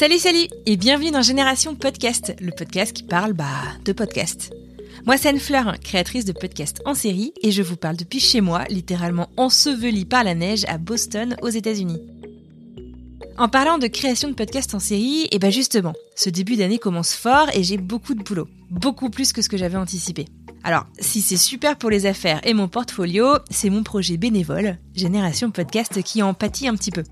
Salut, salut et bienvenue dans Génération Podcast, le podcast qui parle bah, de podcast. Moi, c'est Anne Fleur, créatrice de podcasts en série, et je vous parle depuis chez moi, littéralement ensevelie par la neige à Boston, aux États-Unis. En parlant de création de podcasts en série, et ben justement, ce début d'année commence fort et j'ai beaucoup de boulot, beaucoup plus que ce que j'avais anticipé. Alors, si c'est super pour les affaires et mon portfolio, c'est mon projet bénévole, Génération Podcast, qui en pâtit un petit peu.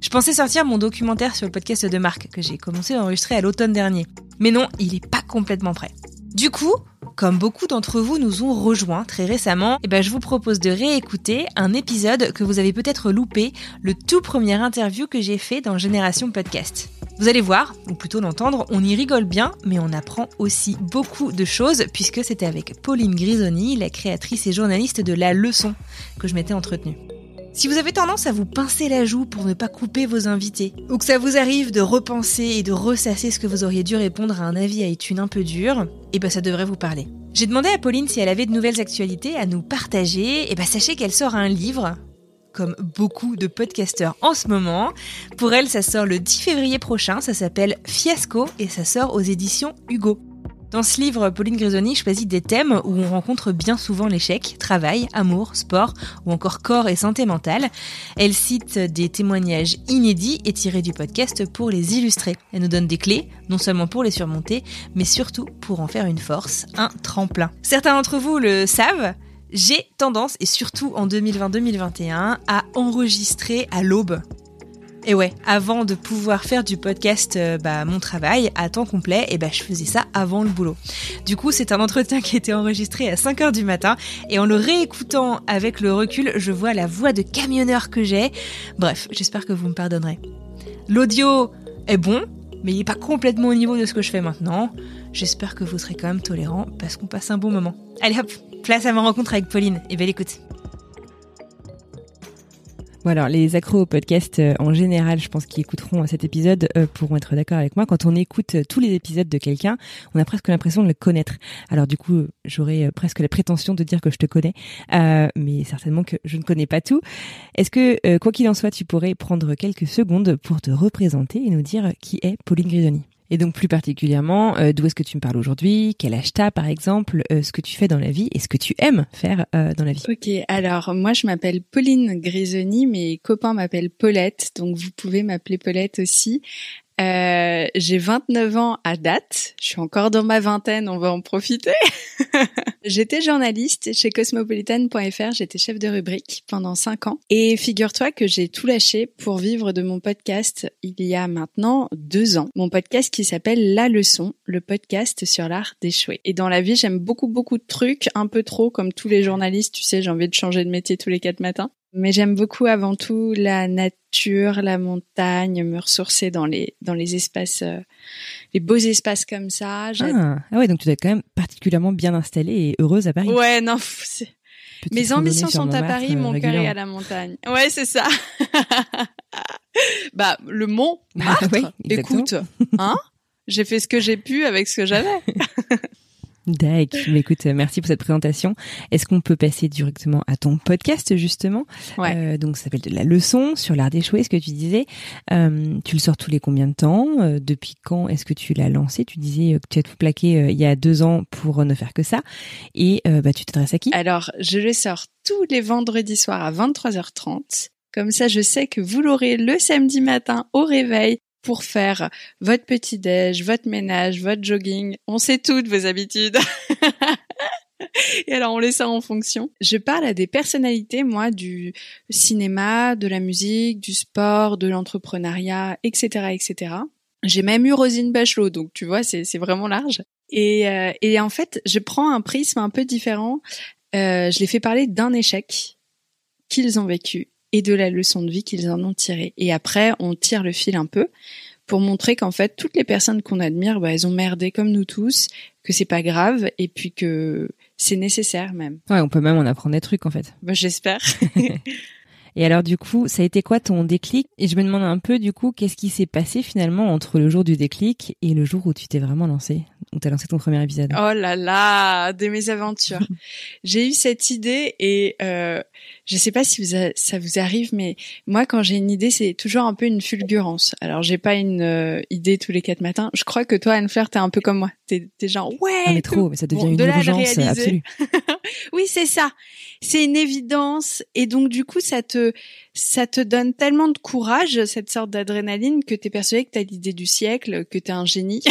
Je pensais sortir mon documentaire sur le podcast de Marc, que j'ai commencé à enregistrer à l'automne dernier. Mais non, il est pas complètement prêt. Du coup, comme beaucoup d'entre vous nous ont rejoints très récemment, eh ben je vous propose de réécouter un épisode que vous avez peut-être loupé, le tout premier interview que j'ai fait dans Génération Podcast. Vous allez voir, ou plutôt l'entendre, on y rigole bien, mais on apprend aussi beaucoup de choses, puisque c'était avec Pauline Grisoni, la créatrice et journaliste de La Leçon, que je m'étais entretenue. Si vous avez tendance à vous pincer la joue pour ne pas couper vos invités, ou que ça vous arrive de repenser et de ressasser ce que vous auriez dû répondre à un avis à étude un peu dur, eh ben ça devrait vous parler. J'ai demandé à Pauline si elle avait de nouvelles actualités à nous partager, et ben sachez qu'elle sort un livre, comme beaucoup de podcasteurs en ce moment. Pour elle, ça sort le 10 février prochain, ça s'appelle Fiasco et ça sort aux éditions Hugo. Dans ce livre, Pauline Grisoni choisit des thèmes où on rencontre bien souvent l'échec, travail, amour, sport ou encore corps et santé mentale. Elle cite des témoignages inédits et tirés du podcast pour les illustrer. Elle nous donne des clés, non seulement pour les surmonter, mais surtout pour en faire une force, un tremplin. Certains d'entre vous le savent, j'ai tendance, et surtout en 2020-2021, à enregistrer à l'aube. Et ouais, avant de pouvoir faire du podcast, euh, bah, mon travail à temps complet, et bah, je faisais ça avant le boulot. Du coup, c'est un entretien qui a été enregistré à 5 heures du matin, et en le réécoutant avec le recul, je vois la voix de camionneur que j'ai. Bref, j'espère que vous me pardonnerez. L'audio est bon, mais il n'est pas complètement au niveau de ce que je fais maintenant. J'espère que vous serez quand même tolérant parce qu'on passe un bon moment. Allez hop, place à ma rencontre avec Pauline et belle écoute. Bon alors, les accros au podcast euh, en général, je pense qu'ils écouteront cet épisode euh, pourront être d'accord avec moi. Quand on écoute euh, tous les épisodes de quelqu'un, on a presque l'impression de le connaître. Alors du coup, j'aurais presque la prétention de dire que je te connais, mais certainement que je ne connais pas tout. Est-ce que, quoi qu'il en soit, tu pourrais prendre quelques secondes pour te représenter et nous dire qui est Pauline Grisoni? Et donc plus particulièrement, euh, d'où est-ce que tu me parles aujourd'hui? Quel âge t'as par exemple? Euh, Ce que tu fais dans la vie et ce que tu aimes faire euh, dans la vie. Ok, alors moi je m'appelle Pauline Grisoni, mes copains m'appellent Paulette, donc vous pouvez m'appeler Paulette aussi. Euh, j'ai 29 ans à date. Je suis encore dans ma vingtaine, on va en profiter. j'étais journaliste chez cosmopolitan.fr, j'étais chef de rubrique pendant 5 ans. Et figure-toi que j'ai tout lâché pour vivre de mon podcast il y a maintenant 2 ans. Mon podcast qui s'appelle La Leçon, le podcast sur l'art d'échouer. Et dans la vie, j'aime beaucoup beaucoup de trucs, un peu trop comme tous les journalistes, tu sais, j'ai envie de changer de métier tous les 4 matins. Mais j'aime beaucoup avant tout la nature, la montagne, me ressourcer dans les dans les espaces, euh, les beaux espaces comme ça. Ah, ah, ouais, donc tu dois être quand même particulièrement bien installée et heureuse à Paris. Ouais, non, mes ambitions sont à Paris, euh, mon cœur est à la montagne. Ouais, c'est ça. bah, le mont ah écoute, hein J'ai fait ce que j'ai pu avec ce que j'avais. D'accord. Mais écoute, merci pour cette présentation. Est-ce qu'on peut passer directement à ton podcast justement? Ouais. euh, Donc, ça s'appelle de la leçon sur l'art d'échouer, ce que tu disais. Euh, tu le sors tous les combien de temps? Euh, Depuis quand est-ce que tu l'as lancé? Tu disais que tu as tout plaqué euh, il y a deux ans pour ne faire que ça. Et euh, bah, tu t'adresses à qui? Alors, je le sors tous les vendredis soirs à 23h30. Comme ça, je sais que vous l'aurez le samedi matin au réveil pour faire votre petit déj, votre ménage, votre jogging. On sait toutes vos habitudes. Et alors on laisse ça en fonction. Je parle à des personnalités, moi, du cinéma, de la musique, du sport, de l'entrepreneuriat, etc., etc. J'ai même eu Rosine Bachelot, donc tu vois, c'est vraiment large. Et, euh, et en fait, je prends un prisme un peu différent. Euh, je les fais parler d'un échec qu'ils ont vécu et de la leçon de vie qu'ils en ont tirée. Et après, on tire le fil un peu pour montrer qu'en fait, toutes les personnes qu'on admire, bah, elles ont merdé comme nous tous, que c'est pas grave, et puis que c'est nécessaire même. Ouais, on peut même en apprendre des trucs en fait. Bah, j'espère. Et alors du coup, ça a été quoi ton déclic? Et je me demande un peu du coup, qu'est-ce qui s'est passé finalement entre le jour du déclic et le jour où tu t'es vraiment lancé, où t'as lancé ton premier épisode? Oh là là, de mes aventures. j'ai eu cette idée et euh, je sais pas si vous ça vous arrive, mais moi quand j'ai une idée, c'est toujours un peu une fulgurance. Alors j'ai pas une euh, idée tous les quatre matins. Je crois que toi, Anne-Fleur, t'es un peu comme moi. T'es es genre ouais. mais trop, mais ça devient une urgence absolue. oui, c'est ça. C'est une évidence et donc du coup, ça te ça te donne tellement de courage, cette sorte d'adrénaline, que t'es persuadé que t'as l'idée du siècle, que t'es un génie,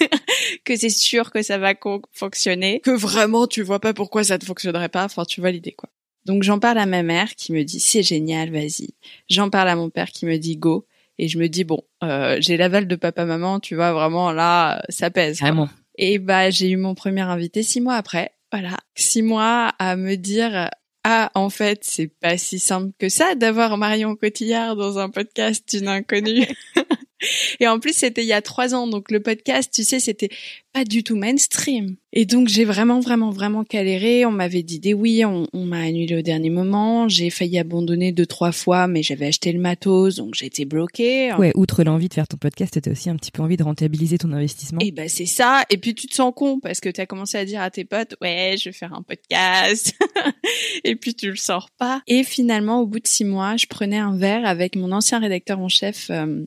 que c'est sûr que ça va fonctionner, que vraiment tu vois pas pourquoi ça ne fonctionnerait pas. Enfin, tu vois l'idée quoi. Donc j'en parle à ma mère qui me dit c'est génial, vas-y. J'en parle à mon père qui me dit go. Et je me dis bon, euh, j'ai l'aval de papa maman, tu vois vraiment là, ça pèse. Vraiment. Et bah j'ai eu mon premier invité six mois après. Voilà, six mois à me dire ah en fait c'est pas si simple que ça d'avoir Marion Cotillard dans un podcast d'une inconnue. Et en plus, c'était il y a trois ans, donc le podcast, tu sais, c'était pas du tout mainstream. Et donc, j'ai vraiment, vraiment, vraiment galéré. On m'avait dit des oui, on, m'a annulé au dernier moment. J'ai failli abandonner deux, trois fois, mais j'avais acheté le matos, donc j'ai été bloquée. Ouais, outre l'envie de faire ton podcast, t'as aussi un petit peu envie de rentabiliser ton investissement. Et ben, c'est ça. Et puis, tu te sens con parce que t'as commencé à dire à tes potes, ouais, je vais faire un podcast. et puis, tu le sors pas. Et finalement, au bout de six mois, je prenais un verre avec mon ancien rédacteur en chef, euh,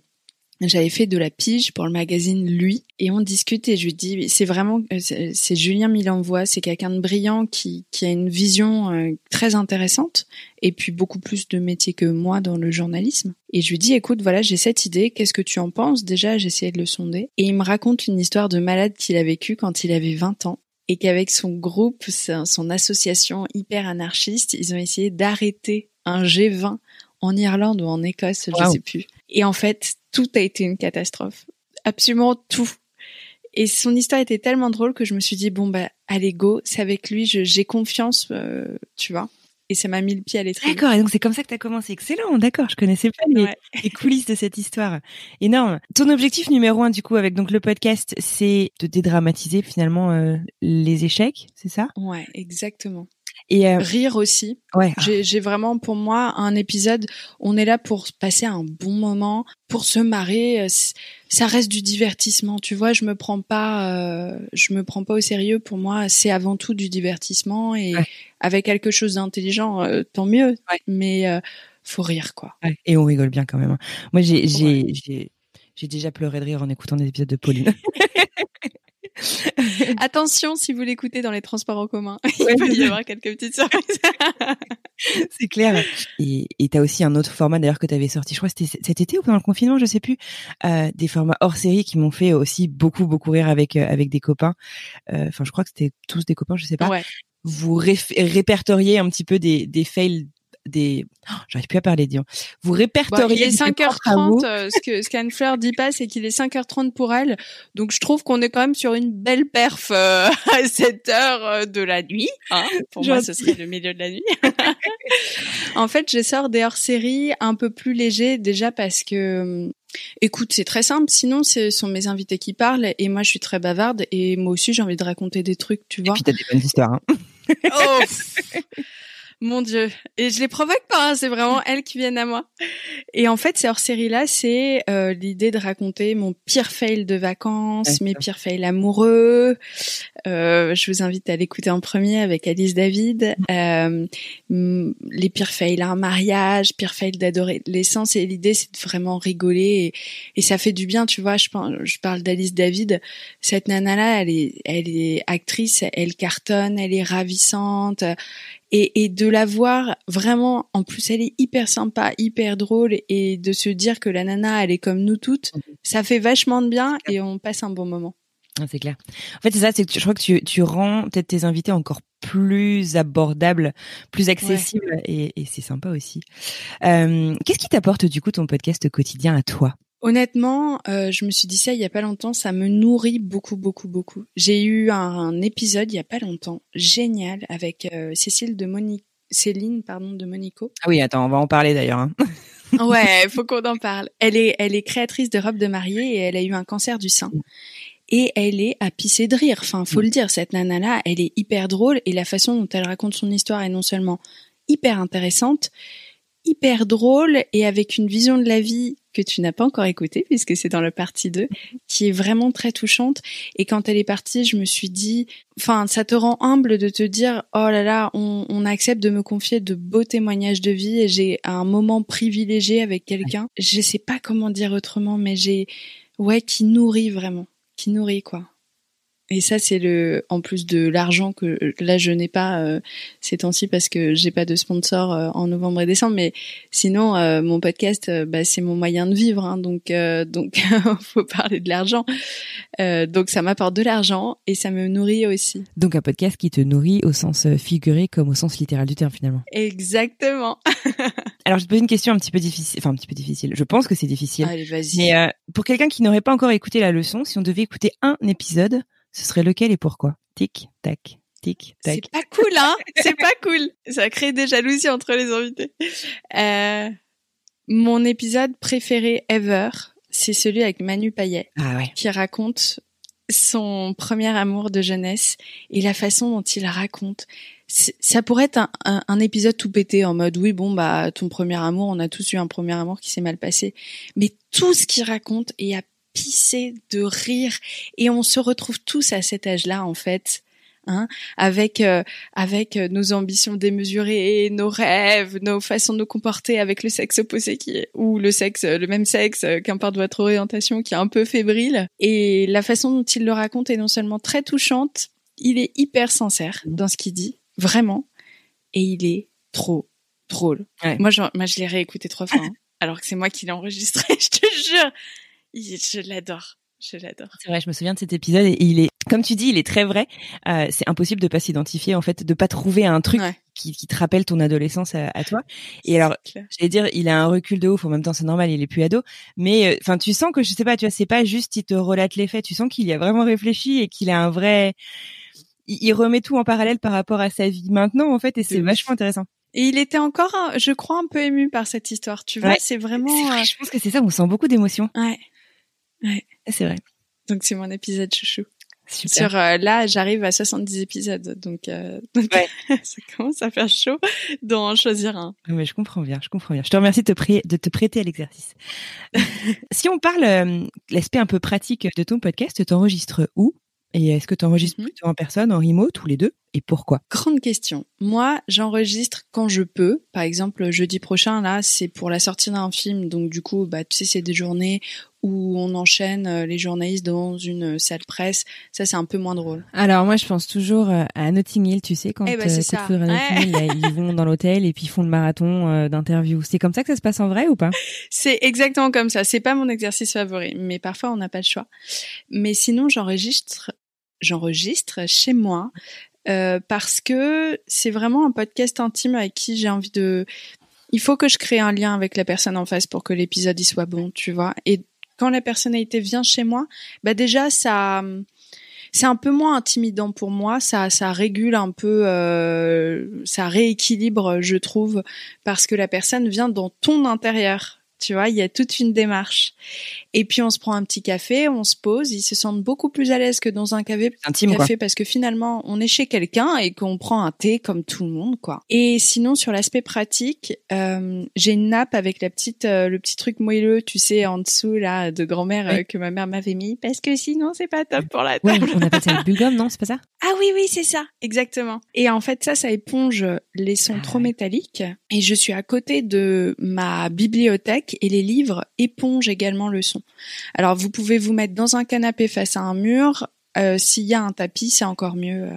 j'avais fait de la pige pour le magazine Lui et on discutait. Je lui dis c'est vraiment euh, c'est Julien Milanvois, c'est quelqu'un de brillant qui qui a une vision euh, très intéressante et puis beaucoup plus de métier que moi dans le journalisme. Et je lui dis écoute voilà j'ai cette idée, qu'est-ce que tu en penses? Déjà j'ai essayé de le sonder et il me raconte une histoire de malade qu'il a vécu quand il avait 20 ans et qu'avec son groupe, son association hyper anarchiste, ils ont essayé d'arrêter un G20 en Irlande ou en Écosse, je sais plus. Et en fait, tout a été une catastrophe. Absolument tout. Et son histoire était tellement drôle que je me suis dit bon bah allez go, c'est avec lui, j'ai confiance, euh, tu vois. Et ça m'a mis le pied à l'étrier. D'accord, et donc c'est comme ça que tu as commencé. Excellent, d'accord, je connaissais pas les, coulisses de cette histoire. Énorme. Ton objectif numéro un, du coup, avec donc le podcast, c'est de dédramatiser finalement euh, les échecs, c'est ça? Ouais, exactement et euh, rire aussi. Ouais. J'ai vraiment pour moi un épisode. On est là pour passer un bon moment, pour se marrer. Euh, ça reste du divertissement, tu vois. Je me prends pas, euh, je me prends pas au sérieux. Pour moi, c'est avant tout du divertissement et avec quelque chose d'intelligent, tant mieux. Mais faut rire, quoi. Et on rigole bien quand même. Hein. Moi, j'ai j'ai j'ai déjà pleuré de rire en écoutant des épisodes de Pauline. Attention si vous l'écoutez dans les transports en commun, il peut y avoir quelques petites surprises. c'est clair. Et tu as aussi un autre format d'ailleurs que tu avais sorti, je crois que c'était cet été ou pendant le confinement, je sais plus, euh, des formats hors série qui m'ont fait aussi beaucoup beaucoup rire avec euh, avec des copains. Euh, enfin, je crois que c'était tous des copains, je sais pas. Vous répertoriez un petit peu des des fails des oh, j'arrive plus à parler disons vous répertoriez il est 5h30 euh, ce que ce qu'Anne Fleur dit pas c'est qu'il est 5h30 pour elle donc je trouve qu'on est quand même sur une belle perf euh, à cette heure euh, de la nuit hein pour moi ce serait le milieu de la nuit en fait je sors des hors-séries un peu plus légers déjà parce que Écoute, c'est très simple. Sinon, ce sont mes invités qui parlent et moi, je suis très bavarde et moi aussi, j'ai envie de raconter des trucs, tu vois. Et puis, t'as des bonnes histoires. Hein. oh mon Dieu. Et je les provoque pas, hein, c'est vraiment elles qui viennent à moi. Et en fait, ces hors-série-là, c'est euh, l'idée de raconter mon pire fail de vacances, mes pires fails amoureux. Euh, je vous invite à l'écouter en premier avec Alice David. Euh, les pires fails à un mariage, pires fails d'adolescence. Et l'idée, c'est de vraiment rigoler. Et, ça fait du bien, tu vois. Je, je parle d'Alice David. Cette nana-là, elle est, elle est actrice, elle cartonne, elle est ravissante et, et de la voir vraiment en plus elle est hyper sympa hyper drôle. Et de se dire que la nana elle est comme nous toutes mhm. ça fait vachement de bien et on passe un bon moment. Ah, c'est clair. En fait c'est ça c'est que je crois que tu, tu rends peut-être tes invités encore plus abordables plus accessibles et, et c'est sympa aussi. Euh, qu'est-ce qui t'apporte du coup ton podcast quotidien à toi? Honnêtement, euh, je me suis dit ça il y a pas longtemps, ça me nourrit beaucoup, beaucoup, beaucoup. J'ai eu un, épisode il y a pas longtemps, génial, avec euh, Cécile de Monique, Céline, pardon, de Monico. Ah oui, attends, on va en parler d'ailleurs. Hein. ouais, faut qu'on en parle. Elle est, elle est créatrice de robes de mariée et elle a eu un cancer du sein. Et elle est à pisser de rire. Enfin, faut le dire, cette nana-là, elle est hyper drôle et la façon dont elle raconte son histoire est non seulement hyper intéressante, hyper drôle et avec une vision de la vie que tu n'as pas encore écoutée puisque c'est dans le partie 2 qui est vraiment très touchante. Et quand elle est partie je me suis dit enfin ça te rend humble de te dire oh là là on, on accepte de me confier de beaux témoignages de vie et j'ai un moment privilégié avec quelqu'un. Je sais pas comment dire autrement mais j'ai ouais qui nourrit vraiment qui nourrit quoi et ça, c'est le, en plus de l'argent que là je n'ai pas euh, ces temps-ci parce que j'ai pas de sponsor euh, en novembre et décembre. Mais sinon, euh, mon podcast, euh, bah, c'est mon moyen de vivre. Hein, donc, donc, faut parler de l'argent. donc, ça m'apporte de l'argent et ça me nourrit aussi. Donc, un podcast qui te nourrit au sens figuré comme au sens littéral du terme finalement. Exactement. Alors, je te pose une question un petit peu difficile. Enfin, un petit peu difficile. Je pense que c'est difficile. Allez, vas-y. Mais pour quelqu'un qui n'aurait pas encore écouté la leçon, si on devait écouter un épisode ce serait lequel et pourquoi? Tic, tac, tic, tac. C'est pas cool, hein? C'est pas cool. Ça crée des jalousies entre les invités. Euh, mon épisode préféré ever, c'est celui avec Manu Payet, ah ouais. qui raconte son premier amour de jeunesse et la façon dont il raconte. Ça pourrait être un, un, un, épisode tout pété en mode oui bon bah ton premier amour on a tous eu un premier amour qui s'est mal passé mais tout ce qu'il raconte et à pisser de rire et on se retrouve tous à cet âge-là en fait. Hein, avec euh, avec nos ambitions démesurées, nos rêves, nos façons de nous comporter avec le sexe opposé qui est, ou le sexe le même sexe qu'importe votre orientation qui est un peu fébrile et la façon dont il le raconte est non seulement très touchante, il est hyper sincère dans ce qu'il dit, vraiment et il est trop drôle. Moi je moi je l'ai réécouté trois fois hein, alors que c'est moi qui l'ai enregistré, je te jure je l'adore. Je l'adore. C'est vrai, je me souviens de cet épisode et il est, comme tu dis, il est très vrai. Euh, c'est impossible de pas s'identifier, en fait, de pas trouver un truc qui, qui, te rappelle ton adolescence à, toi. Et alors, j'allais dire, il a un recul de ouf. En même temps, c'est normal, il est plus ado. Mais, euh, enfin, tu sens que je sais pas, tu vois, c'est pas juste il te relate les faits. Tu sens qu'il y a vraiment réfléchi et qu'il a un vrai. Il, remet tout en parallèle par rapport à sa vie maintenant, en fait, et c'est vachement intéressant. Et il était encore, je crois, un peu ému par cette histoire. Tu vois, c'est vraiment. Vrai, euh, je pense que c'est ça. On sent beaucoup d'émotions. Ouais. Ouais. C'est vrai. Donc c'est mon épisode chouchou. Super. Sur euh, là, j'arrive à 70 épisodes, donc, euh, donc ouais. ça commence à faire chaud d'en choisir un. Mais je comprends bien, je comprends bien. Je te remercie de te, de te prêter à l'exercice. si on parle euh, l'aspect un peu pratique de ton podcast, t'enregistres où? Et est-ce que tu enregistres mhm. plutôt en personne, en remote, ou les deux? Et pourquoi? Grande question. Moi, j'enregistre quand je peux. Par exemple, jeudi prochain, là, c'est pour la sortie d'un film. Donc, du coup, bah, tu sais, c'est des journées où on enchaîne euh, les journalistes dans une salle presse. Ça, c'est un peu moins drôle. Alors, moi, je pense toujours euh, à Notting Hill, tu sais, quand eh ben, c'est ils vont dans l'hôtel et puis ils font le marathon euh, d'interviews. C'est comme ça que ça se passe en vrai ou pas? C'est exactement comme ça. C'est pas mon exercice favori, mais parfois, on n'a pas le choix. Mais sinon, j'enregistre j'enregistre chez moi euh, parce que c'est vraiment un podcast intime avec qui j'ai envie de. Il faut que je crée un lien avec la personne en face pour que l'épisode y soit bon, tu vois. Et quand la personnalité vient chez moi, bah déjà ça c'est un peu moins intimidant pour moi. Ça, ça régule un peu, euh, ça rééquilibre, je trouve, parce que la personne vient dans ton intérieur. Tu vois, il y a toute une démarche. Et puis on se prend un petit café, on se pose, ils se sentent beaucoup plus à l'aise que dans un café, Intime, café parce que finalement on est chez quelqu'un et qu'on prend un thé comme tout le monde quoi. Et sinon sur l'aspect pratique, euh, j'ai une nappe avec la petite euh, le petit truc moelleux, tu sais en dessous là de grand-mère euh, que ma mère m'avait mis parce que sinon c'est pas top pour la table. on appelle ça le bugum, non, c'est pas ça? Ah oui oui, c'est ça, exactement. Et en fait ça ça éponge les sons ah trop métalliques et je suis à côté de ma bibliothèque et les livres épongent également le son. Alors vous pouvez vous mettre dans un canapé face à un mur. Euh, s'il y a un tapis, c'est encore mieux.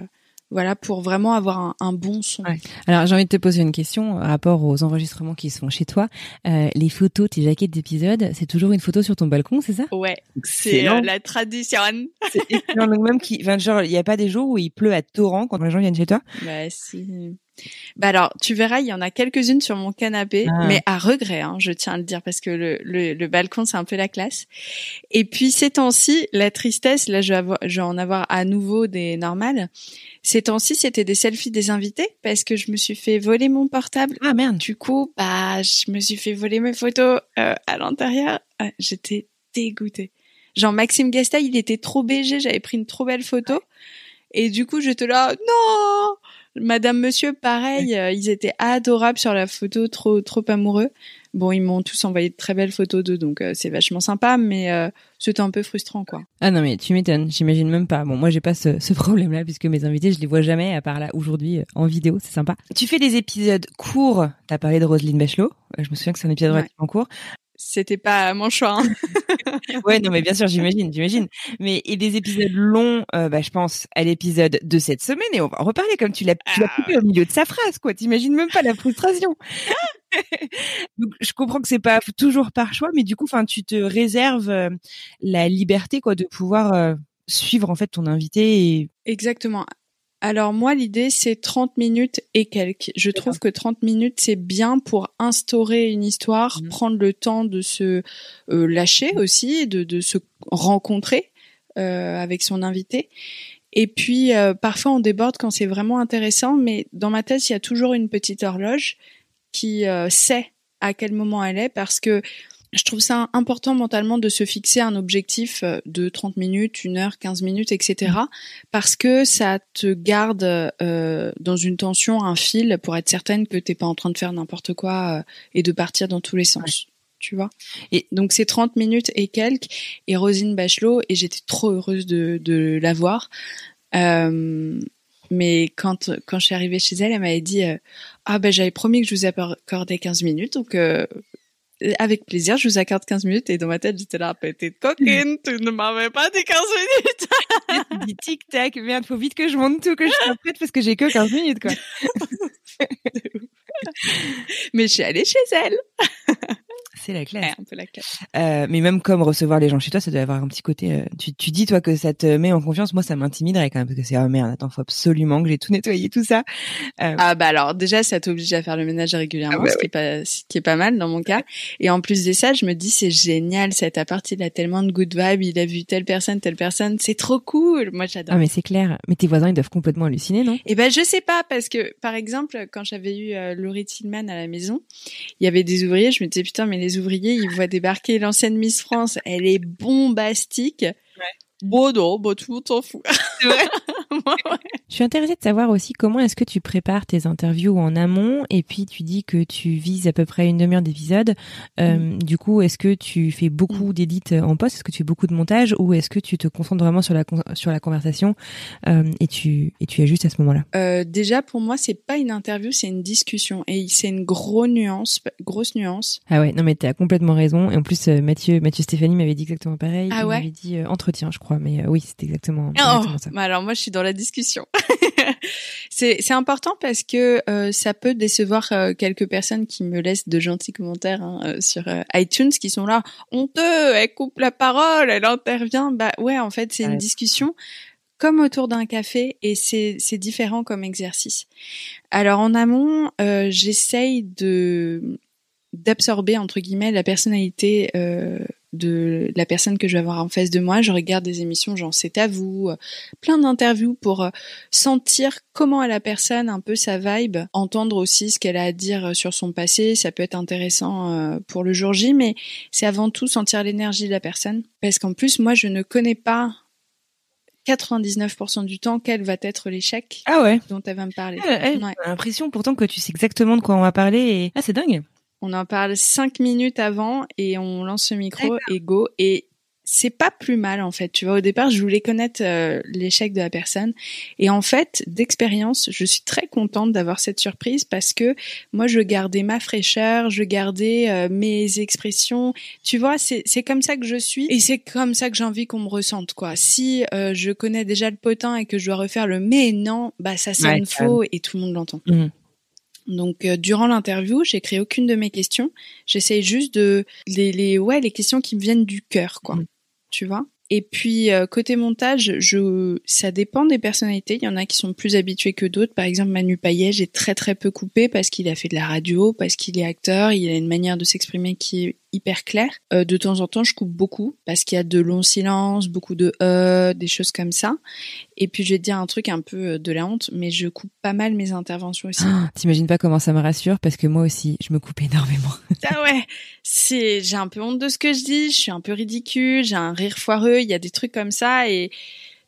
Euh, voilà, pour vraiment avoir un, bon son. Alors j'ai envie de te poser une question par rapport aux enregistrements qui sont chez toi. Euh, les photos, tes jaquettes d'épisodes, c'est toujours une photo sur ton balcon, c'est ça? Ouais, c'est la tradition. C'est excellent. Donc même qui, enfin, genre, il n'y a pas des jours où il pleut à torrent quand les gens viennent chez toi? Bah si. Bah alors, tu verras, il y en a quelques-unes sur mon canapé, Ah. mais à regret, hein, je tiens à le dire, parce que le, le, le balcon, c'est un peu la classe. Et puis, ces temps-ci, la tristesse, là, je vais, avoir- je vais en avoir à nouveau des normales. Ces temps-ci, c'était des selfies des invités, parce que je me suis fait voler mon portable. Ah merde. Du coup, bah, je me suis fait voler mes photos euh, à l'intérieur. Ah, J'étais dégoûtée. Genre, Maxime Gasta, il était trop BG, j'avais pris une trop belle photo. Et du coup, j'étais là, non Madame, monsieur, pareil, euh, ils étaient adorables sur la photo, trop, trop amoureux. Bon, ils m'ont tous envoyé de très belles photos d'eux, donc euh, c'est vachement sympa, mais euh, c'était un peu frustrant, quoi. Ah non mais tu m'étonnes, j'imagine même pas. Bon moi j'ai pas ce, ce problème-là puisque mes invités je les vois jamais à part là aujourd'hui euh, en vidéo, c'est sympa. Tu fais des épisodes courts. T'as parlé de Roselyne Bachelot. Euh, Je me souviens que c'est un épisode Ouais. relativement court. C'était pas mon choix. hein. Ouais non mais bien sûr j'imagine, j'imagine. Mais et des épisodes longs, euh, bah je pense à l'épisode de cette semaine et on va en reparler comme tu l'as Ah coupé au milieu de sa phrase quoi. T'imagines même pas la frustration. Donc je comprends que c'est pas toujours par choix, mais du coup enfin tu te réserves euh, la liberté quoi de pouvoir euh, suivre en fait ton invité et Exactement. Alors moi, l'idée, c'est 30 minutes et quelques. Je trouve que 30 minutes, c'est bien pour instaurer une histoire, Mhm. prendre le temps de se euh, lâcher aussi, de, de se rencontrer euh, avec son invité. Et puis, euh, parfois, on déborde quand c'est vraiment intéressant, mais dans ma tête, il y a toujours une petite horloge qui euh, sait à quel moment elle est, parce que je trouve ça important mentalement de se fixer un objectif euh, de 30 minutes, 1 heure, 15 minutes, etc. Parce que ça te garde euh, dans une tension, un fil, pour être certaine que t'es pas en train de faire n'importe quoi euh, et de partir dans tous les sens. Tu vois Et- donc c'est 30 minutes et quelques et Rosine Bachelot et j'étais trop heureuse de, de la voir. Euh, mais quand quand je suis arrivée chez elle, elle m'avait dit euh, ah ben j'avais promis que je vous accordais 15 minutes donc euh, avec plaisir, je vous accorde 15 minutes et dans ma tête, j'étais là, petite coquine, tu ne m'avais pas dit 15 minutes. tu dis tic tac, merde, faut vite que je monte tout, que je sois prête parce que j'ai que 15 minutes quoi. Mais je suis allée chez elle. C'est la classe. Ouais, un peu la classe. Euh, mais même comme recevoir les gens chez toi, ça doit avoir un petit côté. euh, tu, tu dis toi que ça te met en confiance. Moi, ça m'intimiderait quand même parce que c'est oh merde, attends, faut absolument que j'ai tout nettoyé, tout ça. Euh, Ah bah alors déjà ça t'oblige à faire le ménage régulièrement, Ah bah ce qui est pas ce qui est pas mal dans mon cas. Et en plus de ça, je me dis c'est génial cet appart, il a tellement de good vibes, il a vu telle personne, telle personne, c'est trop cool. Moi j'adore. Ah mais c'est clair. Mais tes voisins ils doivent complètement halluciner, non? Et ben je sais pas parce que par exemple quand j'avais eu euh, Laurie Tillman à la maison, il y avait des ouvriers, je me disais putain mais les ouvriers ils voient débarquer l'ancienne Miss France, elle est bombastique. Bon non, bon tout le monde s'en fout. C'est vrai. Ouais. Je suis intéressée de savoir aussi comment est-ce que tu prépares tes interviews en amont et puis tu dis que tu vises à peu près une demi-heure d'épisode. Euh, Du coup, est-ce que tu fais beaucoup d'édits en poste? Est-ce que tu fais beaucoup de montage ou est-ce que tu te concentres vraiment sur la sur la conversation euh, et tu et tu ajustes à ce moment-là? Euh, déjà pour moi c'est pas une interview, c'est une discussion et c'est une grosse nuance, grosse nuance. Ah ouais, non mais t'as complètement raison. Et en plus, euh, Mathieu, Mathieu Stéphanie m'avait dit exactement pareil. Ah Il ouais? m'avait dit euh, entretien, je crois. Mais euh, oui, exactement, Oh, exactement ça. bah alors moi je suis dans la discussion. c'est c'est important parce que euh, ça peut décevoir euh, quelques personnes qui me laissent de gentils commentaires hein, euh, sur euh, iTunes qui sont là honteux, elle coupe la parole, elle intervient. Bah ouais, en fait c'est Ouais. une discussion comme autour d'un café et c'est c'est différent comme exercice. Alors en amont, euh, j'essaye de d'absorber entre guillemets la personnalité euh, de la personne que je vais avoir en face de moi. Je regarde des émissions genre C'est à vous, euh, plein d'interviews pour euh, sentir comment est la personne, un peu sa vibe, entendre aussi ce qu'elle a à dire sur son passé. Ça peut être intéressant euh, pour le jour J, mais c'est avant tout sentir l'énergie de la personne. Parce qu'en plus, moi, je ne connais pas 99% du temps quel va être l'échec Ah ouais. dont elle va me parler. Ah, eh, Ouais. J'ai l'impression pourtant que tu sais exactement de quoi on va parler. Et... Ah, c'est dingue. On en parle cinq minutes avant et on lance ce micro et go. Et c'est pas plus mal en fait. Tu vois, au départ, je voulais connaître euh, l'échec de la personne. Et en fait, d'expérience, je suis très contente d'avoir cette surprise parce que moi, je gardais ma fraîcheur, je gardais euh, mes expressions. Tu vois, c'est c'est comme ça que je suis et c'est comme ça que j'ai envie qu'on me ressente quoi. Si euh, je connais déjà le potin et que je dois refaire le mais non, bah ça sonne Ouais, faux et tout le monde l'entend. Mhm. Donc euh, durant l'interview, créé aucune de mes questions. J'essaye juste de les, les ouais les questions qui me viennent du cœur quoi. Mhm. Tu vois? Et puis euh, côté montage, je ça dépend des personnalités. Il y en a qui sont plus habitués que d'autres. Par exemple, Manu Payet, j'ai très très peu coupé parce qu'il a fait de la radio, parce qu'il est acteur, il a une manière de s'exprimer qui est hyper claire. Euh, de temps en temps, je coupe beaucoup parce qu'il y a de longs silences, beaucoup de euh, des choses comme ça. Et puis je vais te dire un truc un peu euh, de la honte, mais je coupe pas mal mes interventions aussi. Ah, T'imagines pas comment ça me rassure parce que moi aussi, je me coupe énormément. ah ouais, c'est j'ai un peu honte de ce que je dis, je suis un peu ridicule, j'ai un rire foireux, il y a des trucs comme ça et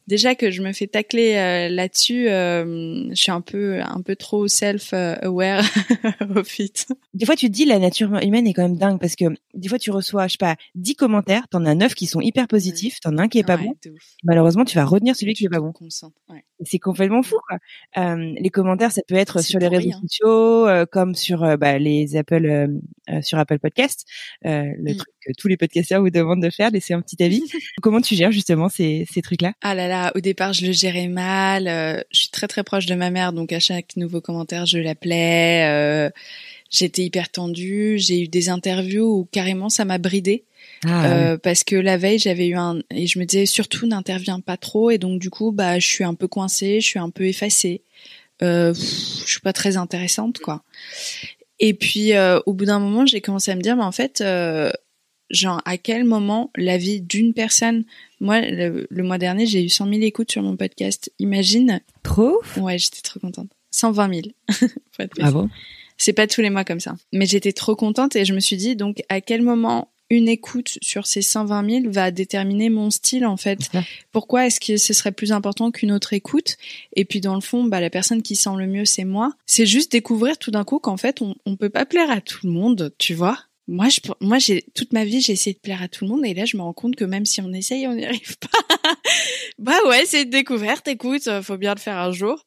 déjà que je me fais tacler euh, là-dessus, euh, je suis un peu un peu trop self-aware au fit. Des fois, tu te dis la nature humaine est quand même dingue parce que des fois, tu reçois, je sais pas, 10 commentaires, t'en as 9 qui sont hyper positifs, t'en as un qui est pas Ouais, bon. Malheureusement, tu vas retenir celui qui est pas bon. ouais. C'est complètement fou, quoi. Euh, les commentaires, ça peut être sur les réseaux rien. sociaux, euh, comme sur euh, bah, les Apple, sur Apple Podcast, euh, le Mm. truc que tous les podcasteurs vous demandent de faire, laisser un petit avis. Comment tu gères justement ces, ces trucs-là? Ah là là, au départ, je le gérais mal. euh, je suis très très proche de ma mère, donc à chaque nouveau commentaire, je l'appelais. euh, J'étais hyper tendue. J'ai eu des interviews où carrément ça m'a bridée. Ah, Euh, parce que la veille j'avais eu un et je me disais surtout n'interviens pas trop et donc du coup bah je suis un peu coincée, je suis un peu effacée, euh, pff, je suis pas très intéressante quoi. Et puis euh, au bout d'un moment j'ai commencé à me dire mais en fait genre à quel moment la vie d'une personne, moi le, le mois dernier j'ai eu 100 000 écoutes sur mon podcast, imagine, trop ouais j'étais trop contente, 120 000. Faut être. Bravo. C'est pas tous les mois comme ça. Mais j'étais trop contente et je me suis dit, donc, à quel moment une écoute sur ces 120 000 va déterminer mon style, en fait? Pourquoi est-ce que ce serait plus important qu'une autre écoute? Et puis, dans le fond, bah, la personne qui sent le mieux, c'est moi. C'est juste découvrir tout d'un coup qu'en fait, on, on peut pas plaire à tout le monde, tu vois? Moi, je, moi, j'ai, toute ma vie, j'ai essayé de plaire à tout le monde et là, je me rends compte que même si on essaye, on n'y arrive pas. bah ouais, c'est une découverte, écoute, euh, faut bien le faire un jour.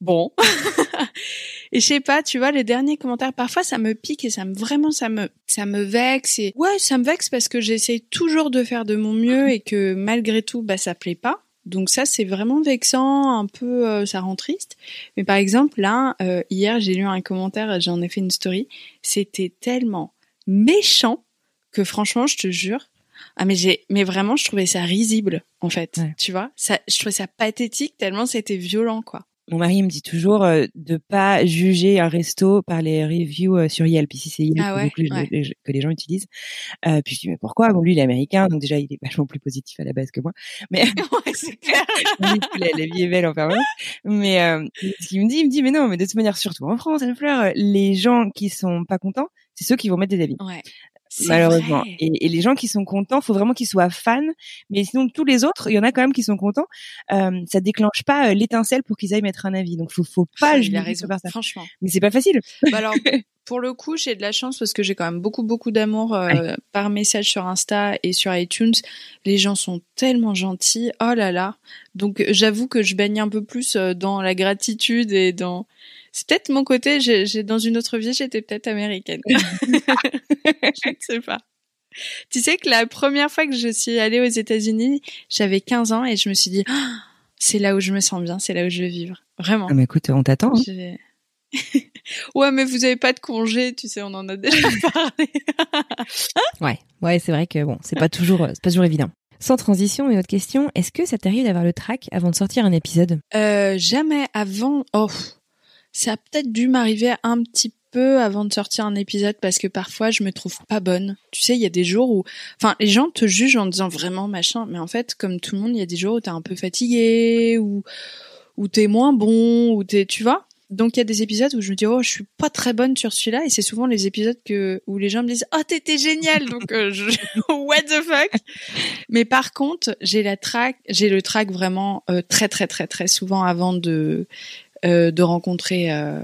Bon. Et je sais pas, tu vois, les derniers commentaires, parfois ça me pique et ça me vraiment ça me ça me vexe et ouais, ça me vexe parce que j'essaye toujours de faire de mon mieux et que malgré tout bah ça plaît pas. Donc ça c'est vraiment vexant, un peu euh, ça rend triste. Mais par exemple là euh, hier, j'ai lu un commentaire, j'en ai fait une story, c'était tellement méchant que franchement, je te jure, ah mais j'ai mais vraiment je trouvais ça risible en fait, Ouais. tu vois Ça je trouvais ça pathétique tellement c'était violent quoi. Mon mari me dit toujours euh, de pas juger un resto par les reviews euh, sur Yelp. Ici, c'est Yelp Ah ouais, ouais. que les gens utilisent. Euh, puis je dis mais pourquoi? Bon, lui, il est américain, donc déjà, il est vachement plus positif à la base que moi. Mais ouais, c'est clair. la, la vie est belle en permanence. Mais euh, ce qu'il me dit, il me dit mais non, mais de toute manière, surtout en France, euh, les gens qui sont pas contents, c'est ceux qui vont mettre des avis. Ouais. Malheureusement. Et, et les gens qui sont contents, faut vraiment qu'ils soient fans. Mais sinon, tous les autres, il y en a quand même qui sont contents. Euh, ça déclenche pas euh, l'étincelle pour qu'ils aillent mettre un avis. Donc, faut, faut pas il juger a raison, ça. franchement. Mais c'est pas facile. Bah alors, pour le coup, j'ai de la chance parce que j'ai quand même beaucoup, beaucoup d'amour euh, par message sur Insta et sur iTunes. Les gens sont tellement gentils. Oh là là. Donc, j'avoue que je baigne un peu plus euh, dans la gratitude et dans... C'est peut-être mon côté, j'ai, dans une autre vie, j'étais peut-être américaine. je ne sais pas. Tu sais que la première fois que je suis allée aux États-Unis, j'avais 15 ans et je me suis dit, Ah, c'est là où je me sens bien, c'est là où je veux vivre. Vraiment. Ah, mais écoute, on t'attend. hein. Ouais, mais vous avez pas de congé, tu sais, on en a déjà parlé. Ouais, ouais, c'est vrai que bon, c'est pas toujours, euh, c'est pas toujours évident. Sans transition, une autre question, est-ce que ça t'arrive d'avoir le track avant de sortir un épisode? Euh, jamais avant. Oh, ça a peut-être dû m'arriver un petit peu avant de sortir un épisode parce que parfois je me trouve pas bonne. Tu sais, il y a des jours où, enfin, les gens te jugent en disant vraiment machin, mais en fait, comme tout le monde, il y a des jours où t'es un peu fatigué ou où t'es moins bon ou t'es, tu vois. Donc il y a des épisodes où je me dis oh je suis pas très bonne sur celui-là et c'est souvent les épisodes que où les gens me disent oh t'étais génial donc euh, what the fuck? Mais par contre j'ai la track j'ai le track vraiment euh, très très très très souvent avant de euh, de rencontrer euh,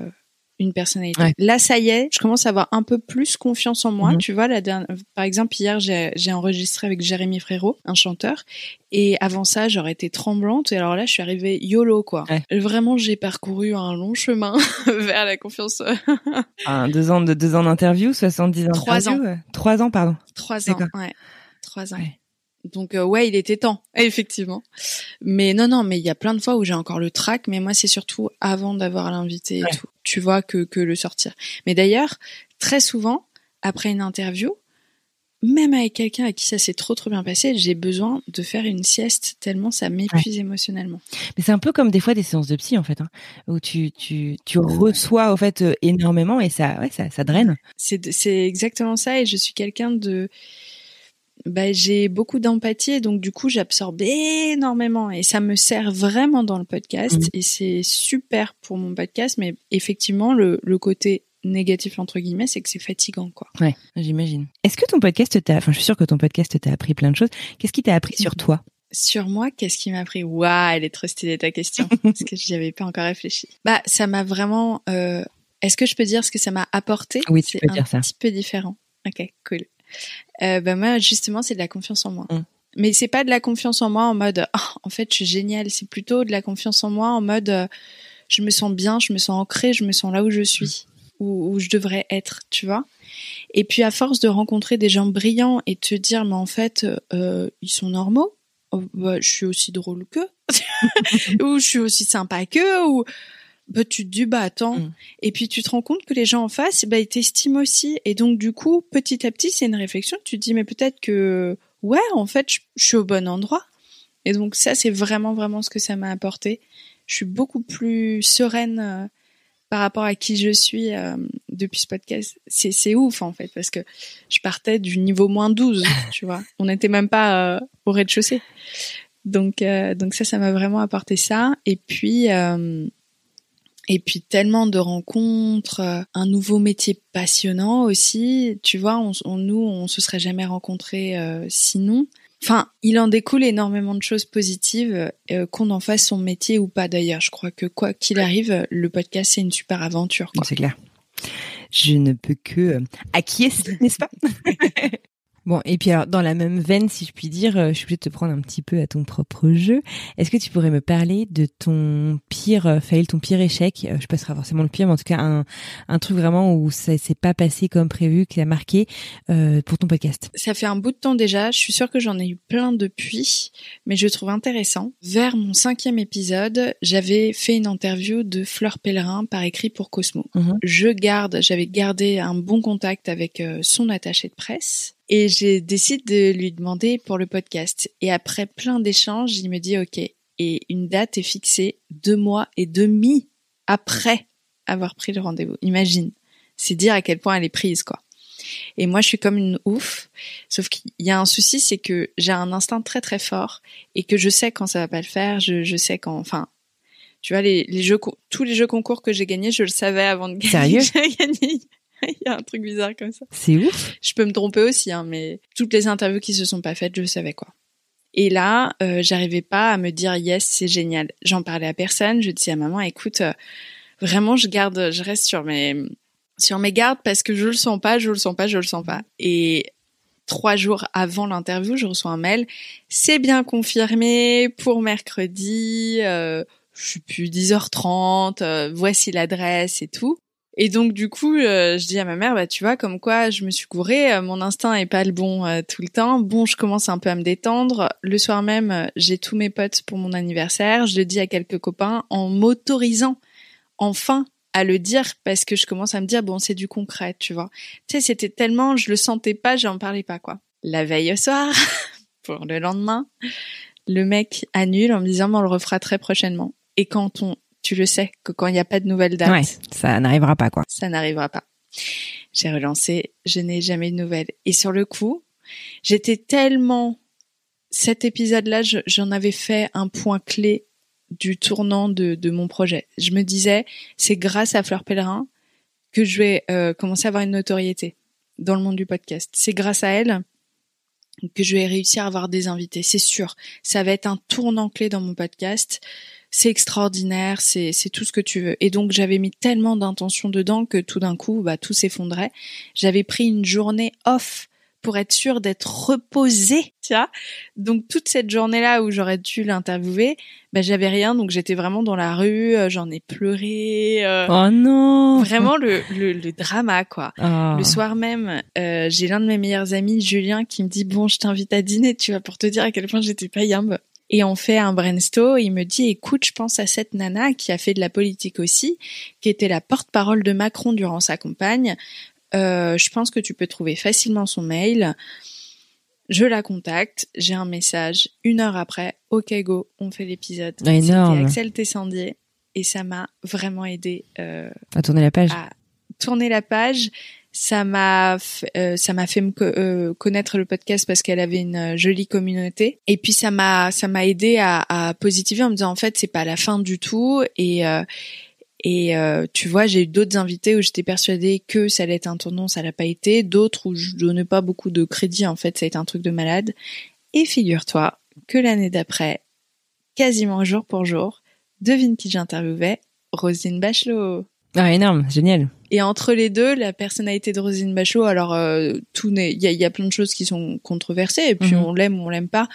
une personnalité. Ouais. Là, ça y est, je commence à avoir un peu plus confiance en moi. Mhm. Tu vois, la dernière, par exemple, hier, j'ai enregistré avec Jérémy Frérot, un chanteur, et avant ça, j'aurais été tremblante. Et alors là, je suis arrivée YOLO, quoi. Ouais. Vraiment, j'ai parcouru un long chemin vers la confiance. Un, deux ans de deux ans d'interview, 70 Trois interviews. euh, Trois ans, pardon. Trois ans, ouais. Trois ans. Ouais. Donc euh, ouais, il était temps, effectivement. Mais non, non, mais il y a plein de fois où j'ai encore le trac, mais moi c'est surtout avant d'avoir l'invité et Ouais. tout. Tu vois que que le sortir. Mais d'ailleurs, très souvent après une interview, même avec quelqu'un à qui ça s'est trop trop bien passé, j'ai besoin de faire une sieste tellement ça m'épuise émotionnellement. Mais c'est un peu comme des fois des séances de psy en fait, hein, où tu tu tu reçois en fait euh, énormément et ça ouais ça ça draine. C'est c'est exactement ça et je suis quelqu'un de bah, j'ai beaucoup d'empathie et donc du coup j'absorbe énormément et ça me sert vraiment dans le podcast Mhm. et c'est super pour mon podcast mais effectivement le, le côté négatif entre guillemets c'est que c'est fatigant quoi. Ouais, j'imagine. Est-ce que ton podcast t'a, enfin, je suis sûre que ton podcast t'a appris plein de choses. Qu'est-ce qui t'a appris sur toi? Sur moi, qu'est-ce qui m'a appris? Waouh, elle est trop stylée ta question parce que j'y avais pas encore réfléchi. Bah ça m'a vraiment euh, est-ce que je peux dire ce que ça m'a apporté? Oui, tu C'est peux un dire ça. petit peu différent. OK, cool. Euh, bah moi justement, c'est de la confiance en moi. Mm. Mais c'est pas de la confiance en moi en mode oh, en fait, je suis géniale, c'est plutôt de la confiance en moi en mode euh, je me sens bien, je me sens ancrée, je me sens là où je suis, où, où je devrais être, tu vois. Et puis à force de rencontrer des gens brillants et de te dire mais en fait euh, ils sont normaux, Oh, bah, je suis aussi drôle qu'eux, ou je suis aussi sympa qu'eux, ou bah, tu te dis bah attends, Mm. et puis tu te rends compte que les gens en face, bah ils t'estiment aussi, et donc du coup petit à petit c'est une réflexion, tu te dis mais peut-être que ouais en fait je, je suis au bon endroit, et donc ça c'est vraiment vraiment ce que ça m'a apporté. Je suis beaucoup plus sereine euh, par rapport à qui je suis euh, depuis ce podcast. C'est c'est ouf en fait parce que je partais du niveau moins 12, tu vois. On n'était même pas euh, au rez-de-chaussée. Donc donc ça ça m'a vraiment apporté ça et puis et puis tellement de rencontres, euh, un nouveau métier passionnant aussi. Tu vois, on, on- nous on se serait jamais rencontrés euh, sinon. Enfin, il en découle énormément de choses positives, euh, qu'on en fasse son métier ou pas d'ailleurs. Je crois que quoi qu'il arrive, le podcast c'est une super aventure. C'est clair. Je ne peux que euh, acquiescer, n'est-ce pas? Bon, et puis alors, dans la même veine, si je puis dire, euh, je suis obligée de te prendre un petit peu à ton propre jeu. Est-ce que tu pourrais me parler de ton pire euh, fail, ton pire échec? Euh, Je sais pas si ce sera forcément le pire, mais en tout cas, un, un truc vraiment où ça s'est pas passé comme prévu, qui a marqué euh, pour ton podcast. Ça fait un bout de temps déjà. Je suis sûre que j'en ai eu plein depuis, mais je trouve intéressant. Vers mon cinquième épisode, j'avais fait une interview de Fleur Pellerin par écrit pour Cosmo. Mhm. Je garde, j'avais gardé un bon contact avec son attaché de presse et j'ai décidé de lui demander pour le podcast. Et après plein d'échanges, il me dit OK. Et une date est fixée deux mois et demi après avoir pris le rendez-vous. Imagine. C'est dire à quel point elle est prise, quoi. Et moi, je suis comme une ouf. Sauf qu'il y a un souci, c'est que j'ai un instinct très très fort et que je sais quand ça va pas le faire. Je, je sais quand, enfin, tu vois, les, les jeux, tous les jeux concours que j'ai gagnés, je le savais avant de gagner. Sérieux? J'ai gagné. Il y a un truc bizarre comme ça. C'est ouf. Je peux me tromper aussi, hein, mais toutes les interviews qui se sont pas faites, je savais quoi. Et là, euh, j'arrivais pas à me dire yes, c'est génial. J'en parlais à personne. Je disais à maman, écoute, euh, vraiment, je garde, je reste sur mes sur mes gardes parce que je le sens pas, je le sens pas, je le sens pas. Et trois jours avant l'interview, je reçois un mail. C'est bien confirmé pour mercredi. Euh, je sais plus 10h30. euh, voici l'adresse et tout. Et donc du coup, euh, je dis à ma mère, bah tu vois, comme quoi je me suis courée, euh, mon instinct est pas le bon euh, tout le temps. Bon, je commence un peu à me détendre. Le soir même, euh, j'ai tous mes potes pour mon anniversaire. Je le dis à quelques copains en m'autorisant enfin à le dire parce que je commence à me dire bon, c'est du concret, tu vois. Tu sais, c'était tellement, je le sentais pas, j'en parlais pas quoi. La veille au soir, pour le lendemain, le mec annule en me disant, on le refera très prochainement. Et quand on, tu le sais, que quand il n'y a pas de nouvelles dates, Ouais, ça n'arrivera pas quoi. ça n'arrivera pas. J'ai relancé, je n'ai jamais de nouvelles. Et sur le coup, j'étais tellement... Cet épisode-là, je- j'en avais fait un point clé du tournant de, de mon projet. Je me disais, c'est grâce à Fleur Pellerin que je vais euh, commencer à avoir une notoriété dans le monde du podcast. C'est grâce à elle que je vais réussir à avoir des invités, c'est sûr. Ça va être un tournant clé dans mon podcast. C'est extraordinaire, c'est tout ce que tu veux. Et donc j'avais mis tellement d'intention dedans que tout d'un coup, bah tout s'effondrait. J'avais pris une journée off pour être sûre d'être reposée, tu vois. Donc toute cette journée-là où j'aurais dû l'interviewer, bah j'avais rien, donc j'étais vraiment dans la rue, euh, j'en ai pleuré, euh, Oh non. vraiment le, le le drama quoi. Oh. Le soir même, euh, j'ai l'un de mes meilleurs amis, Julien, qui me dit bon, je t'invite à dîner, tu vois, pour te dire à quel point j'étais pas yambe. Et on fait un brainstorm. Il me dit écoute, je pense à cette nana qui a fait de la politique aussi, qui était la porte-parole de Macron durant sa campagne. Euh, je pense que tu peux trouver facilement son mail. Je la contacte, j'ai un message. Une heure après, ok go, on fait l'épisode. Ah, énorme. C'était Axel Tessandier et ça m'a vraiment aidé euh, À tourner la page. à tourner la page. Ça m'a euh, ça m'a fait me euh, connaître le podcast parce qu'elle avait une euh, jolie communauté. Et puis ça m'a ça m'a aidé à, à positiver en me disant en fait c'est pas la fin du tout. Et euh, et euh, tu vois j'ai eu d'autres invités où j'étais persuadée que ça allait être un tournant ça l'a pas été. D'autres où je donnais pas beaucoup de crédit en fait ça a été un truc de malade. Et figure-toi que l'année d'après quasiment jour pour jour devine qui j'interviewais? Rosine Bachelot Ah, énorme, génial. et entre les deux, la personnalité de Rosine Bachelot, alors euh, tout n'est, il y a, y a plein de choses qui sont controversées et puis Mhm. on l'aime ou on l'aime pas.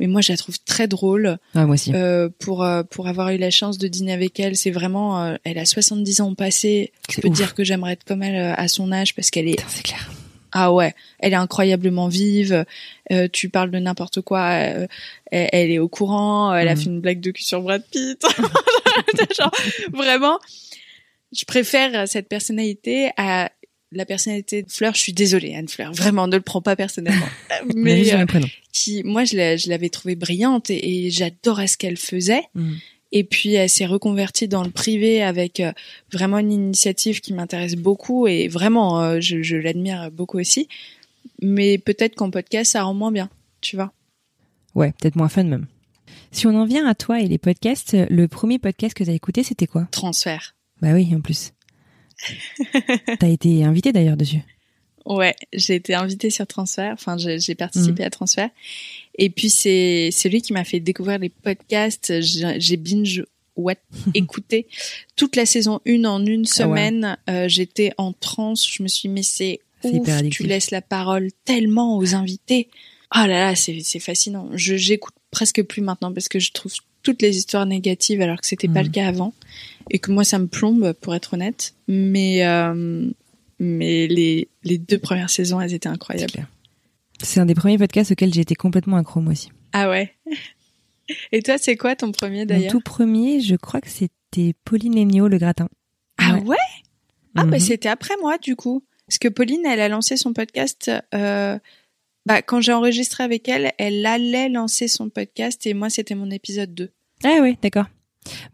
Mais moi, je la trouve très drôle. Ah, moi aussi. Euh, pour euh, pour avoir eu la chance de dîner avec elle, c'est vraiment, euh, elle a 70 ans passé. Je peux ouf. dire que j'aimerais être comme elle euh, à son âge parce qu'elle est, Putain, c'est clair. ah ouais, elle est incroyablement vive. Euh, tu parles de n'importe quoi, euh, elle, elle est au courant. Elle a Mhm. fait une blague de cul sur Brad Pitt. Genre vraiment, je préfère cette personnalité à la personnalité de Fleur. Je suis désolée, Anne Fleur. Vraiment, ne le prends pas personnellement. Mais euh, qui, moi, je l'avais trouvée brillante et, et j'adorais ce qu'elle faisait. Mm. Et puis elle s'est reconvertie dans le privé avec euh, vraiment une initiative qui m'intéresse beaucoup et vraiment euh, je, je l'admire beaucoup aussi. Mais peut-être qu'en podcast ça rend moins bien, tu vois. Ouais, peut-être moins fun même. Si on en vient à toi et les podcasts, le premier podcast que t'as écouté, c'était quoi? Transfert. Bah oui, en plus. T'as été invité d'ailleurs dessus. Ouais, j'ai été invitée sur Transfert. Enfin, j'ai participé Mhm. à Transfert. Et puis c'est c'est lui qui m'a fait découvrir les podcasts. J'ai binge what écouté toute la saison 1 en une semaine. Euh, J'étais en transe. Je me suis dit, mais c'est ouf. Tu laisses la parole tellement aux invités. Ah là là, c'est c'est fascinant. Je j'écoute presque plus maintenant parce que je trouve toutes les histoires négatives alors que c'était pas Mhm. le cas avant et que moi ça me plombe pour être honnête. Mais euh, mais les les deux premières saisons elles étaient incroyables. C'est un des premiers podcasts auxquels j'ai été complètement accro moi aussi. Ah ouais. Et toi, c'est quoi ton premier Mon d'ailleurs? tout premier, je crois que c'était Pauline Léniaud, le gratin. Ah Ouais. ouais? Ah bah Mhm. c'était après moi du coup. Parce que Pauline, elle a lancé son podcast. Euh, bah, quand j'ai enregistré avec elle, elle allait lancer son podcast et moi c'était mon épisode 2. Ah ouais, d'accord.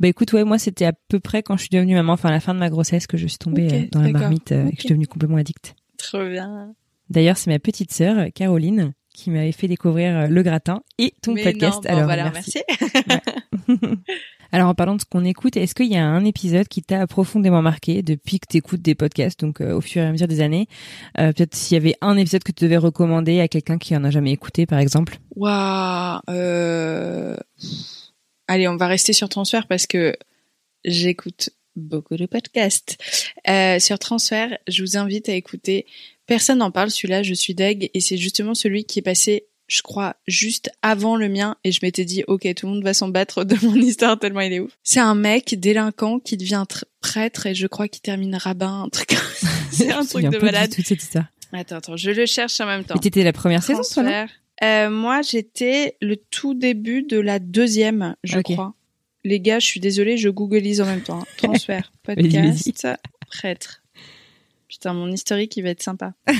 Bah écoute, ouais, moi c'était à peu près quand je suis devenue maman, enfin à la fin de ma grossesse, que je suis tombée euh, dans la marmite euh, et que je suis devenue complètement addict. Trop bien. D'ailleurs, c'est ma petite sœur, Caroline, qui m'avait fait découvrir euh, le gratin et ton Mais podcast. non, bon, Alors, voilà, merci. merci. Alors, en parlant de ce qu'on écoute, est-ce qu'il y a un épisode qui t'a profondément marqué depuis que tu écoutes des podcasts, donc euh, au fur et à mesure des années? Euh, Peut-être s'il y avait un épisode que tu devais recommander à quelqu'un qui en a jamais écouté, par exemple? Waouh. Euh... Allez, on va rester sur transfert parce que j'écoute beaucoup de podcasts. Sur transfert, je vous invite à écouter. Personne n'en parle, celui-là, je suis deg, et c'est justement celui qui est passé, je crois, juste avant le mien, et je m'étais dit, ok, tout le monde va s'en battre de mon histoire tellement il est ouf. C'est un mec délinquant qui devient tr- prêtre, et je crois qu'il termine rabbin, un truc. c'est un truc de malade. tout de cette histoire. Attends, attends, je le cherche en même temps. Et t'étais la première saison, toi, Transfert. Euh, moi, j'étais le tout début de la deuxième, je crois. Les gars, je suis désolée, je googlise en même temps. hein. Transfert, podcast, prêtre. Putain, mon historique, il va être sympa.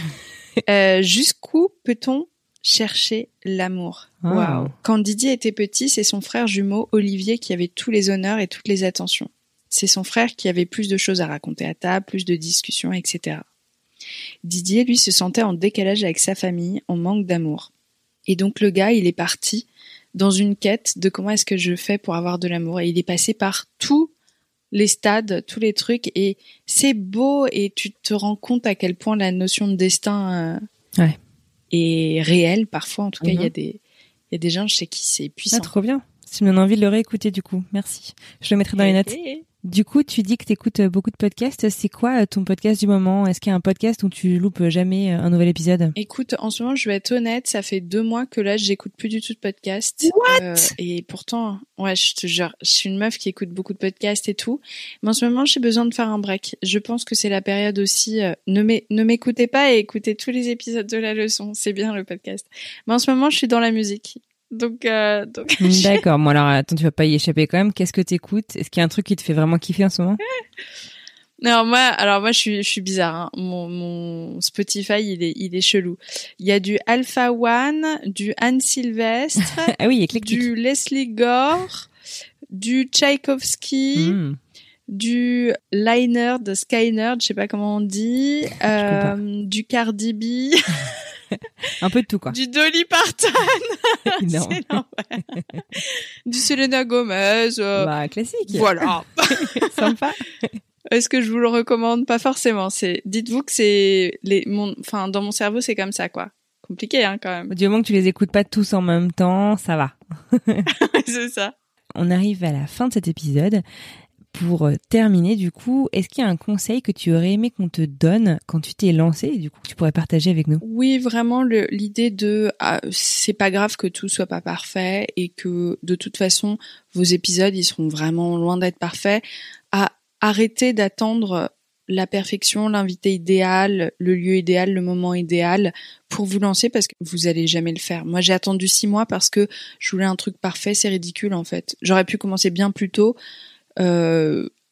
Euh, Jusqu'où peut-on chercher l'amour Ah. Waouh. Quand Didier était petit, c'est son frère jumeau, Olivier, qui avait tous les honneurs et toutes les attentions. C'est son frère qui avait plus de choses à raconter à table, plus de discussions, etc. Didier, lui, se sentait en décalage avec sa famille, en manque d'amour. Et donc le gars, il est parti dans une quête de comment est-ce que je fais pour avoir de l'amour. Et il est passé par tous les stades, tous les trucs. Et c'est beau et tu te rends compte à quel point la notion de destin euh, Ouais. Est réelle. Parfois, en tout cas, il y a Mhm. des il y a des gens chez qui c'est puissant. Ah, trop bien. Ça me donne envie de le réécouter, du coup. Merci. Je le mettrai dans les notes. Du coup, tu dis que tu écoutes beaucoup de podcasts. C'est quoi euh, ton podcast du moment? Est-ce qu'il y a un podcast où tu loupes jamais euh, un nouvel épisode? Écoute, en ce moment, je vais être honnête, ça fait deux mois que là, j'écoute plus du tout de podcast. Euh, et pourtant, ouais, je te jure, je suis une meuf qui écoute beaucoup de podcasts et tout. Mais en ce moment, j'ai besoin de faire un break. Je pense que c'est la période aussi. euh, ne m'écoutez pas et écoutez tous les épisodes de la leçon. C'est bien le podcast. Mais en ce moment, je suis dans la musique. Donc, euh, donc. D'accord. Bon alors attends, tu vas pas y échapper quand même. Qu'est-ce que t'écoutes? Est-ce qu'il y a un truc qui te fait vraiment kiffer en ce moment? Non, moi, alors moi, je suis, je suis bizarre. Hein. Mon, mon Spotify, il est, il est chelou. Il y a du Alpha One, du Anne Sylvestre, ah oui, éclectique. du Leslie Gore, du Tchaïkovski, Mm. Du Liner de Skynerd, je sais pas comment on dit, euh, du Cardi B, Un peu de tout, quoi. du Dolly Parton, Non. ouais. du Selena Gomez. euh, Bah, classique. Voilà. Sympa. Est-ce que je vous le recommande Pas forcément. C'est, dites-vous que c'est les, mon, enfin, dans mon cerveau, c'est comme ça, quoi. Compliqué, hein, quand même. Du moment que tu les écoutes pas tous en même temps, ça va. c'est ça. On arrive à la fin de cet épisode. Pour euh, terminer, du coup, est-ce qu'il y a un conseil que tu aurais aimé qu'on te donne quand tu t'es lancé et du coup que tu pourrais partager avec nous? Oui, vraiment l'idée de ah, c'est pas grave que tout soit pas parfait et que de toute façon vos épisodes ils seront vraiment loin d'être parfaits. À arrêter d'attendre la perfection, l'invité idéal, le lieu idéal, le moment idéal pour vous lancer parce que vous allez jamais le faire. Moi j'ai attendu six mois parce que je voulais un truc parfait, c'est ridicule en fait. J'aurais pu commencer bien plus tôt,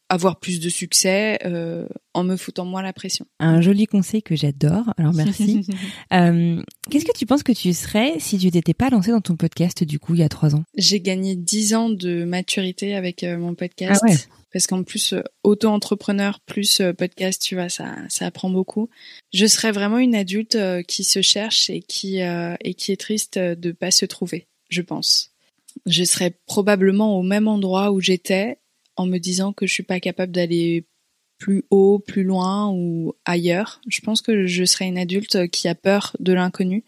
avoir plus de succès euh, en me foutant moins la pression. Un joli conseil que j'adore, alors merci. Euh, Qu'est-ce que tu penses que tu serais si tu t'étais pas lancé dans ton podcast du coup il y a trois ans? J'ai gagné 10 ans de maturité avec euh, mon podcast. Ah ouais. Parce qu'en plus, euh, auto-entrepreneur plus euh, podcast, tu vois, ça, ça apprend beaucoup. Je serais vraiment une adulte euh, qui se cherche et qui, euh, et qui est triste euh, de pas se trouver, je pense. Je serais probablement au même endroit où j'étais en me disant que je suis pas capable d'aller plus haut, plus loin ou ailleurs. Je pense que je serais une adulte qui a peur de l'inconnu.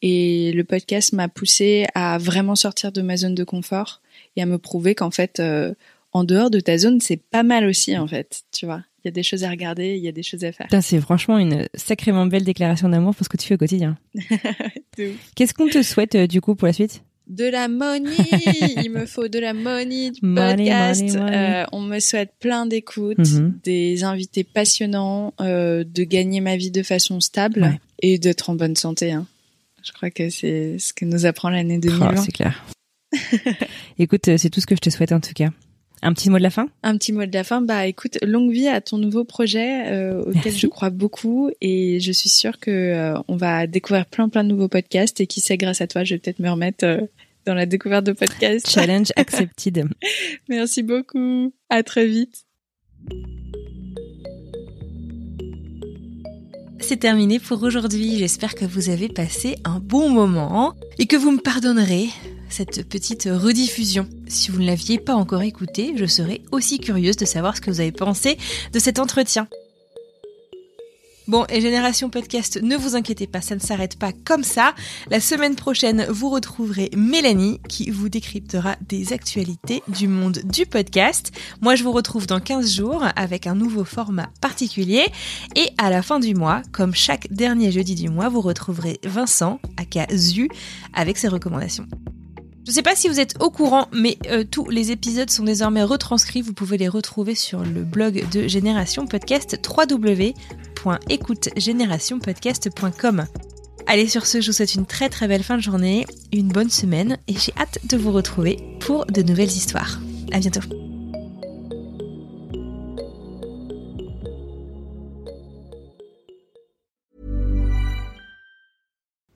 Et le podcast m'a poussé à vraiment sortir de ma zone de confort et à me prouver qu'en fait, euh, en dehors de ta zone, c'est pas mal aussi, en fait. Tu vois, il y a des choses à regarder, il y a des choses à faire. C'est franchement une sacrément belle déclaration d'amour pour ce que tu fais au quotidien. Qu'est-ce qu'on te souhaite euh, du coup pour la suite? De la money Il me faut de la money du podcast. money, money. Euh, on me souhaite plein d'écoutes, Mhm. des invités passionnants, euh, de gagner ma vie de façon stable Ouais. et d'être en bonne santé. Hein. Je crois que c'est ce que nous apprend l'année 2020. Oh, C'est clair. Écoute, euh, c'est tout ce que je te souhaite en tout cas. Un petit mot de la fin? Un petit mot de la fin. Bah, écoute, longue vie à ton nouveau projet euh, auquel Merci. je crois beaucoup et je suis sûre que euh, on va découvrir plein plein de nouveaux podcasts et qui sait grâce à toi, je vais peut-être me remettre euh, dans la découverte de podcasts. Challenge accepted. Merci beaucoup. À très vite. C'est terminé pour aujourd'hui. J'espère que vous avez passé un bon moment et que vous me pardonnerez cette petite rediffusion. Si vous ne l'aviez pas encore écouté, je serais aussi curieuse de savoir ce que vous avez pensé de cet entretien. Bon, et Génération Podcast, ne vous inquiétez pas, ça ne s'arrête pas comme ça. La semaine prochaine, vous retrouverez Mélanie qui vous décryptera des actualités du monde du podcast. Moi, je vous retrouve dans 15 jours avec un nouveau format particulier. Et à la fin du mois, comme chaque dernier jeudi du mois, vous retrouverez Vincent, aka Zu, avec ses recommandations. Je sais pas si vous êtes au courant, mais euh, tous les épisodes sont désormais retranscrits. Vous pouvez les retrouver sur le blog de Génération Podcast www.écoutegénérationpodcast.com. Allez, sur ce, je vous souhaite une très très belle fin de journée, une bonne semaine et j'ai hâte de vous retrouver pour de nouvelles histoires. À bientôt.